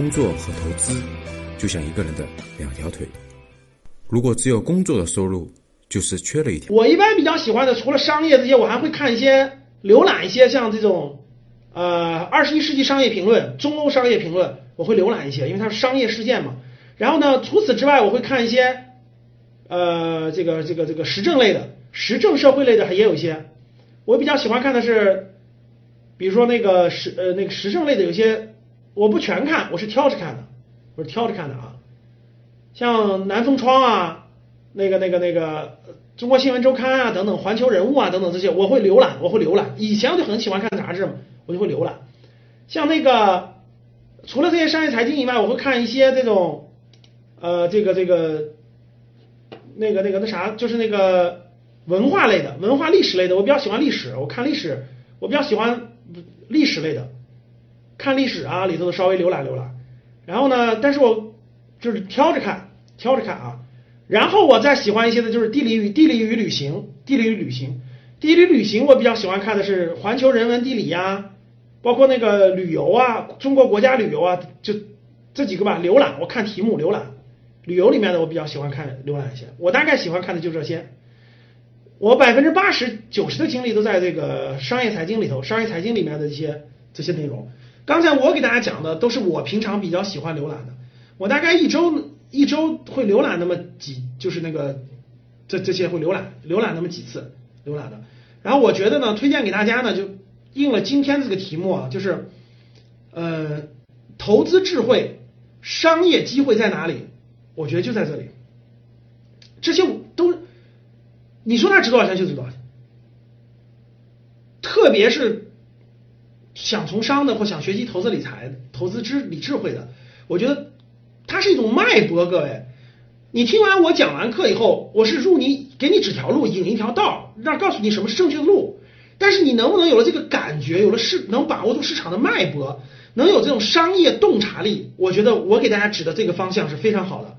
工作和投资就像一个人的两条腿，如果只有工作的收入，就是缺了一条。我一般比较喜欢的，除了商业这些，我还会看一些浏览一些像这种呃二十一世纪商业评论、中欧商业评论，我会浏览一些，因为它是商业事件嘛。然后呢，除此之外，我会看一些呃这个这个这个时政类的、时政社会类的，也有一些。我比较喜欢看的是，比如说那个时呃那个时政类的，有些我不全看，我是挑着看的，我是挑着看的啊。像南风窗啊，那个那个那个中国新闻周刊啊等等，环球人物啊等等这些，我会浏览，我会浏览。以前我就很喜欢看杂志嘛，我就会浏览。像那个除了这些商业财经以外，我会看一些这种呃这个这个那个那个那啥，就是那个文化类的、文化历史类的。我比较喜欢历史，我看历史，我比较喜欢历史类的，看历史啊里头稍微浏览浏览。然后呢，但是我就是挑着看，挑着看啊。然后我再喜欢一些的就是地理与地理与旅行，地理与旅行，地理旅行我比较喜欢看的是环球人文地理呀，包括那个旅游啊，中国国家旅游啊，就这几个吧。浏览我看题目浏览，旅游里面的我比较喜欢看浏览一些。我大概喜欢看的就这些。我百分之八十九十的精力都在这个商业财经里头，商业财经里面的一些这些内容。刚才我给大家讲的都是我平常比较喜欢浏览的。我大概一周一周会浏览那么几，就是那个这这些会浏览浏览那么几次浏览的。然后我觉得呢，推荐给大家呢，就应了今天这个题目啊，就是呃，投资智慧、商业机会在哪里？我觉得就在这里。这些都，你说它值多少钱就值多少钱。特别是想从商的或想学习投资理财、投资知理智慧的，我觉得它是一种脉搏。各位，你听完我讲完课以后，我是入你给你指条路，引一条道，让告诉你什么是正确的路。但是你能不能有了这个感觉，有了市能把握住市场的脉搏，能有这种商业洞察力？我觉得我给大家指的这个方向是非常好的。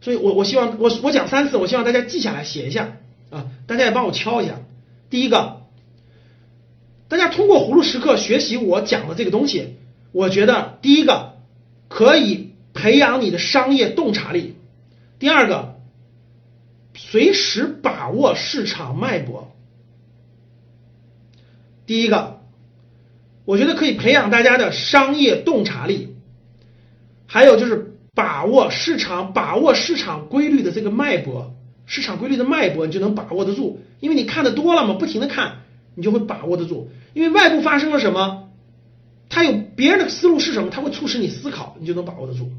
所以我我希望我我讲三次，我希望大家记下来写一下啊，大家也帮我敲一下。第一个，大家通过葫芦时刻学习我讲的这个东西，我觉得第一个可以培养你的商业洞察力，第二个随时把握市场脉搏。第一个，我觉得可以培养大家的商业洞察力，还有就是把握市场、把握市场规律的这个脉搏，市场规律的脉搏你就能把握得住，因为你看的多了嘛，不停的看，你就会把握得住。因为外部发生了什么，它有别人的思路是什么，它会促使你思考，你就能把握得住。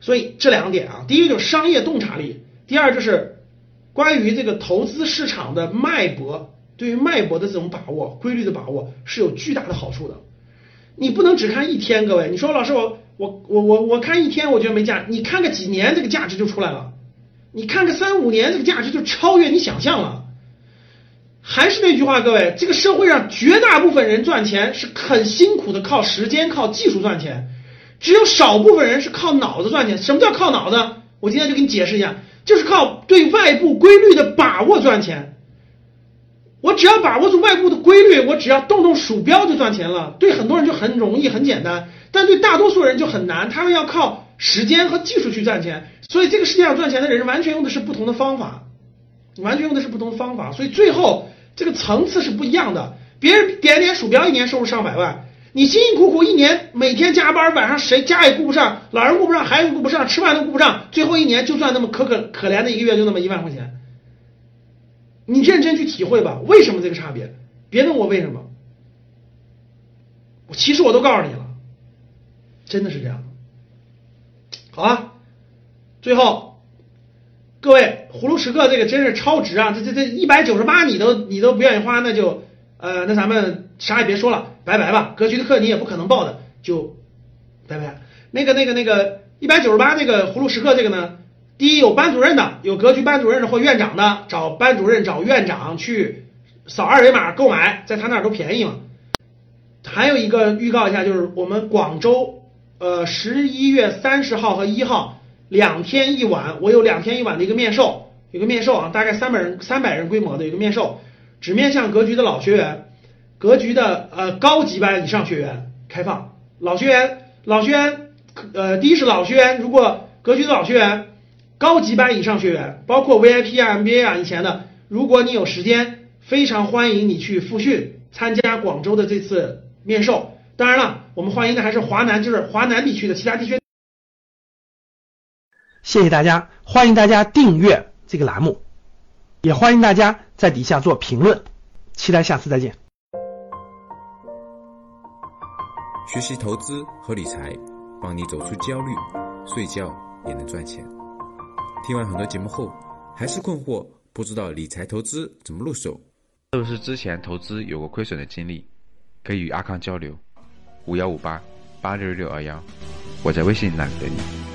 所以这两点啊，第一个就是商业洞察力，第二就是关于这个投资市场的脉搏。对于脉搏的这种把握、规律的把握是有巨大的好处的。你不能只看一天，各位。你说老师，我我我我我看一天，我觉得没价。你看个几年，这个价值就出来了。你看个三五年，这个价值就超越你想象了。还是那句话，各位，这个社会上绝大部分人赚钱是很辛苦的，靠时间、靠技术赚钱。只有少部分人是靠脑子赚钱。什么叫靠脑子？我今天就给你解释一下，就是靠对外部规律的把握赚钱。我只要把握住外部的规律，我只要动动鼠标就赚钱了。对很多人就很容易、很简单，但对大多数人就很难。他们要靠时间和技术去赚钱。所以这个世界上赚钱的人完全用的是不同的方法，完全用的是不同的方法。所以最后这个层次是不一样的。别人点点鼠标，一年收入上百万，你辛辛苦苦一年每天加班，晚上谁家也顾不上，老人顾不上，孩子顾不上，吃饭都顾不上，最后一年就算那么可可可怜的一个月，就那么一万块钱。你认真去体会吧，为什么这个差别？别问我为什么，我其实我都告诉你了，真的是这样。好啊，最后各位葫芦时刻这个真是超值啊！这这这一百九十八你都你都不愿意花，那就呃那咱们啥也别说了，拜拜吧。格局的课你也不可能报的，就拜拜。那个那个那个一百九十八那个葫芦时刻这个呢？第一有班主任的，有格局班主任的或院长的，找班主任找院长去扫二维码购买，在他那儿都便宜嘛。还有一个预告一下，就是我们广州呃十一月三十号和一号两天一晚，我有两天一晚的一个面授，有个面授啊，大概三百人三百人规模的一个面授，只面向格局的老学员，格局的呃高级班以上学员开放，老学员老学员。呃，第一是老学员，如果格局的老学员，高级班以上学员，包括 VIP 啊、MBA 啊以前的，如果你有时间，非常欢迎你去复训，参加广州的这次面授。当然了，我们欢迎的还是华南，就是华南地区的其他地区。谢谢大家，欢迎大家订阅这个栏目，也欢迎大家在底下做评论，期待下次再见。学习投资和理财，帮你走出焦虑，睡觉也能赚钱。听完很多节目后，还是困惑，不知道理财投资怎么入手？是不是之前投资有过亏损的经历？可以与阿康交流。五幺五八八六六二幺，我在微信那里等你。